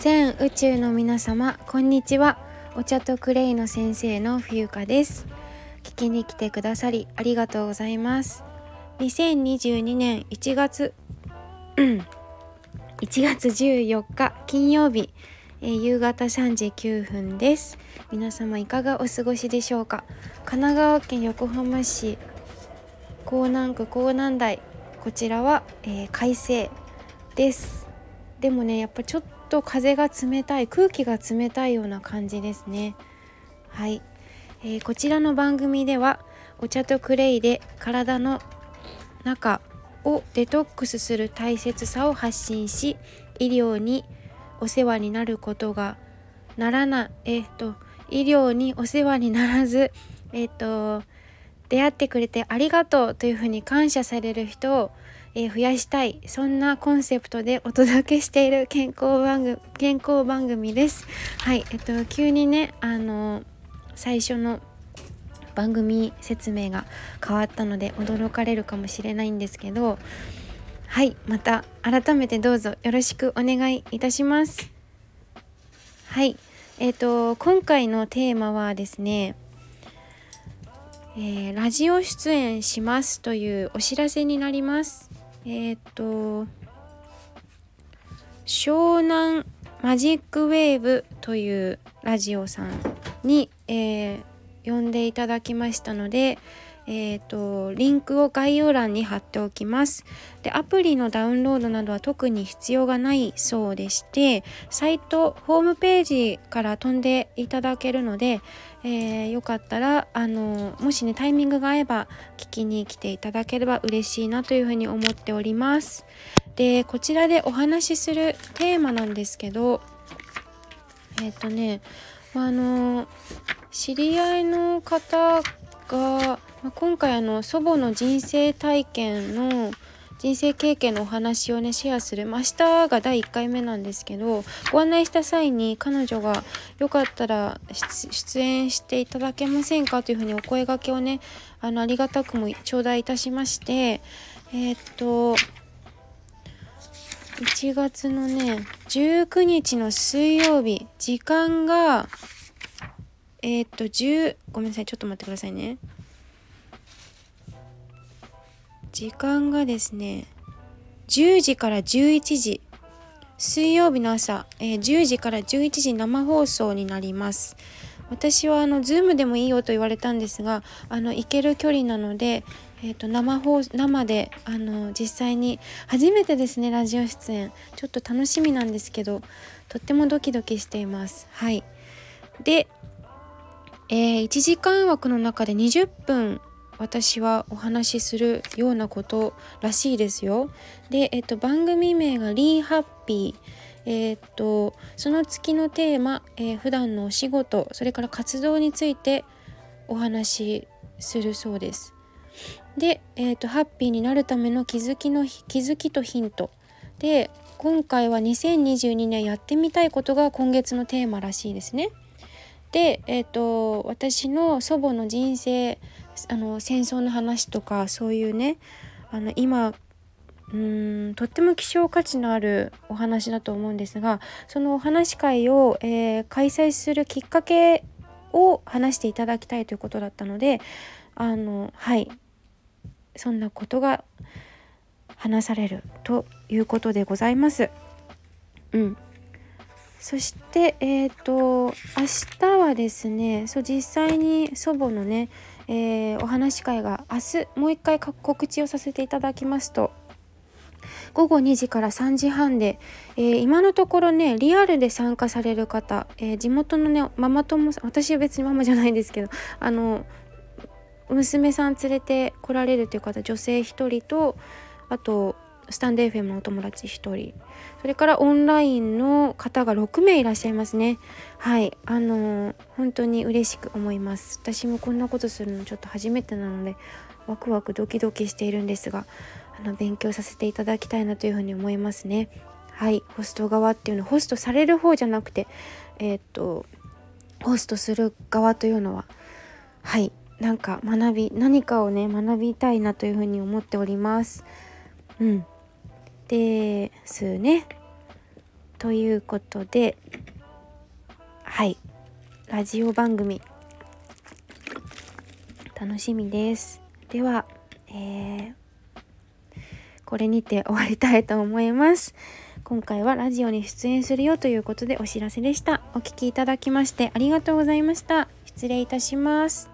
全宇宙の皆様こんにちは。お茶とクレイの先生の冬香です。聞きに来てくださりありがとうございます。2022年1月1月14日金曜日、えー、夕方3時9分です。皆様いかがお過ごしでしょうか？神奈川県横浜市港南区港南台こちらは、えー、快晴です。でもねやっぱちょっと風が冷たい空気が冷たいような感じですね。はい、えー、こちらの番組ではお茶とクレイで体の中をデトックスする大切さを発信し医療にお世話になることがならないえっ、ー、と医療にお世話にならずえっ、ー、と出会ってくれてありがとうというふうに感謝される人をえー、増やしたい。そんなコンセプトでお届けしている健康番組健康番組です。はいえっと急にねあの最初の番組説明が変わったので驚かれるかもしれないんですけどはいまた改めてどうぞよろしくお願いいたします。はいえっ、と今回のテーマはですねえー、ラジオ出演しますというお知らせになります。えっ、と湘南マジックウェーブというラジオさんに、えー、呼んでいただきましたので、えーと、リンクを概要欄に貼っておきます。でアプリのダウンロードなどは特に必要がないそうでしてサイトホームページから飛んでいただけるので、えー、よかったらあのもしねタイミングが合えば聞きに来ていただければ嬉しいなというふうに思っております。でこちらでお話しするテーマなんですけどえっ、ー、とねあの知り合いの方が今回あの祖母の人生体験の人生経験のお話をねシェアする、明日が第1回目なんですけどご案内した際に彼女がよかったら出演していただけませんかというふうにお声がけをねあのありがたくも頂戴いたしましてえー、っと1月のね19日の水曜日時間がえー、っと10ごめんなさいちょっと待ってくださいね。時間がですね10時から11時。水曜日の朝、えー、10時から11時生放送になります。私はあの Zoom でもいいよと言われたんですがあの行ける距離なので、えーと、生放生であの実際に初めてですねラジオ出演。ちょっと楽しみなんですけどとってもドキドキしています。はい。で、えー、1時間枠の中で20分私はお話しするようなことらしいですよ。で、えっと、番組名が「リーハッピー」。えー、っとその月のテーマ、えー、普段のお仕事それから活動についてお話しするそうです。で、えーと、とハッピーになるための気づきの気づきとヒントで今回は2022年やってみたいことが今月のテーマらしいですね。で、えーと私の祖母の人生あの戦争の話とかそういうねあの今うんとっても希少価値のあるお話だと思うんですがそのお話会を、えー、開催するきっかけを話していただきたいということだったのであのはいそんなことが話されるということでございます。うん、そしてえ、ー、と明日はですね。そう実際に祖母のねえー、お話し会が明日もう一回告知をさせていただきますと午後2時から3時半で、えー、今のところねリアルで参加される方、えー、地元のねママ友さん私は別にママじゃないんですけど あの娘さん連れて来られるという方女性1人とあとスタンド FM のお友達1人。それからオンラインの方が6名いらっしゃいますね。はい。あのー、本当に嬉しく思います。私もこんなことするのちょっと初めてなのでワクワクドキドキしているんですがあの勉強させていただきたいなというふうに思いますね。はい。ホスト側っていうのホストされる方じゃなくてえー、っとホストする側というのははい。なんか学び何かをね学びたいなというふうに思っております。うん。ですね。ということではい。ラジオ番組。楽しみです。では、えー、これにて終わりたいと思います。今回はラジオに出演するよということでお知らせでした。お聴きいただきましてありがとうございました。失礼いたします。